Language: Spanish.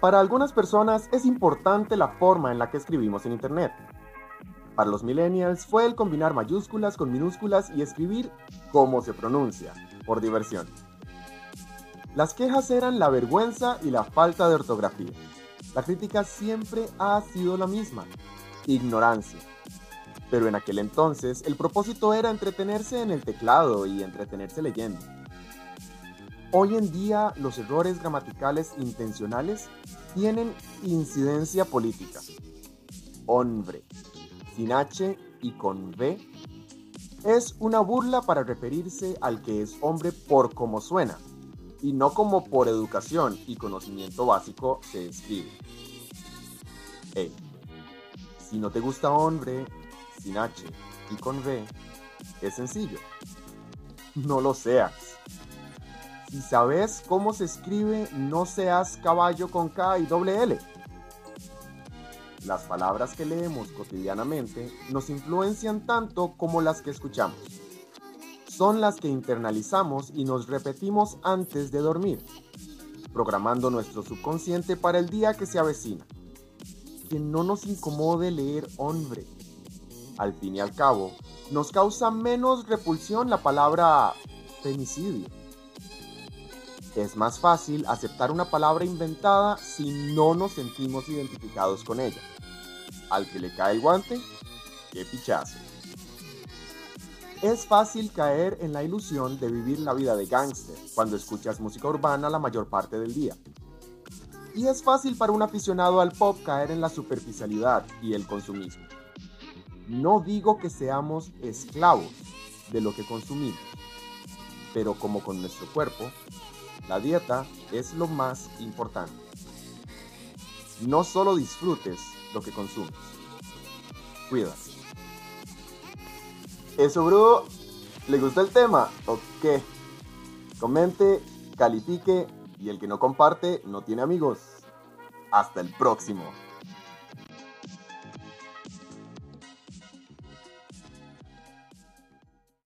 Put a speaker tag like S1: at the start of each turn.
S1: Para algunas personas es importante la forma en la que escribimos en Internet. Para los millennials fue el combinar mayúsculas con minúsculas y escribir como se pronuncia, por diversión. Las quejas eran la vergüenza y la falta de ortografía. La crítica siempre ha sido la misma, ignorancia. Pero en aquel entonces el propósito era entretenerse en el teclado y entretenerse leyendo. Hoy en día los errores gramaticales intencionales tienen incidencia política. Hombre, sin H y con V, es una burla para referirse al que es hombre por como suena, y no como por educación y conocimiento básico se escribe. Hey, si no te gusta hombre, sin H y con V, es sencillo. No lo seas. Si sabes cómo se escribe, no seas caballo con K y doble L. Las palabras que leemos cotidianamente nos influencian tanto como las que escuchamos. Son las que internalizamos y nos repetimos antes de dormir, programando nuestro subconsciente para el día que se avecina. Que no nos incomode leer hombre. Al fin y al cabo, nos causa menos repulsión la palabra femicidio es más fácil aceptar una palabra inventada si no nos sentimos identificados con ella. Al que le cae el guante, qué pichazo. Es fácil caer en la ilusión de vivir la vida de gángster cuando escuchas música urbana la mayor parte del día. Y es fácil para un aficionado al pop caer en la superficialidad y el consumismo. No digo que seamos esclavos de lo que consumimos, pero como con nuestro cuerpo, la dieta es lo más importante. No solo disfrutes lo que consumes. Cuídate. ¿Eso, bro? ¿Le gustó el tema o qué? Comente, califique y el que no comparte no tiene amigos. Hasta el próximo.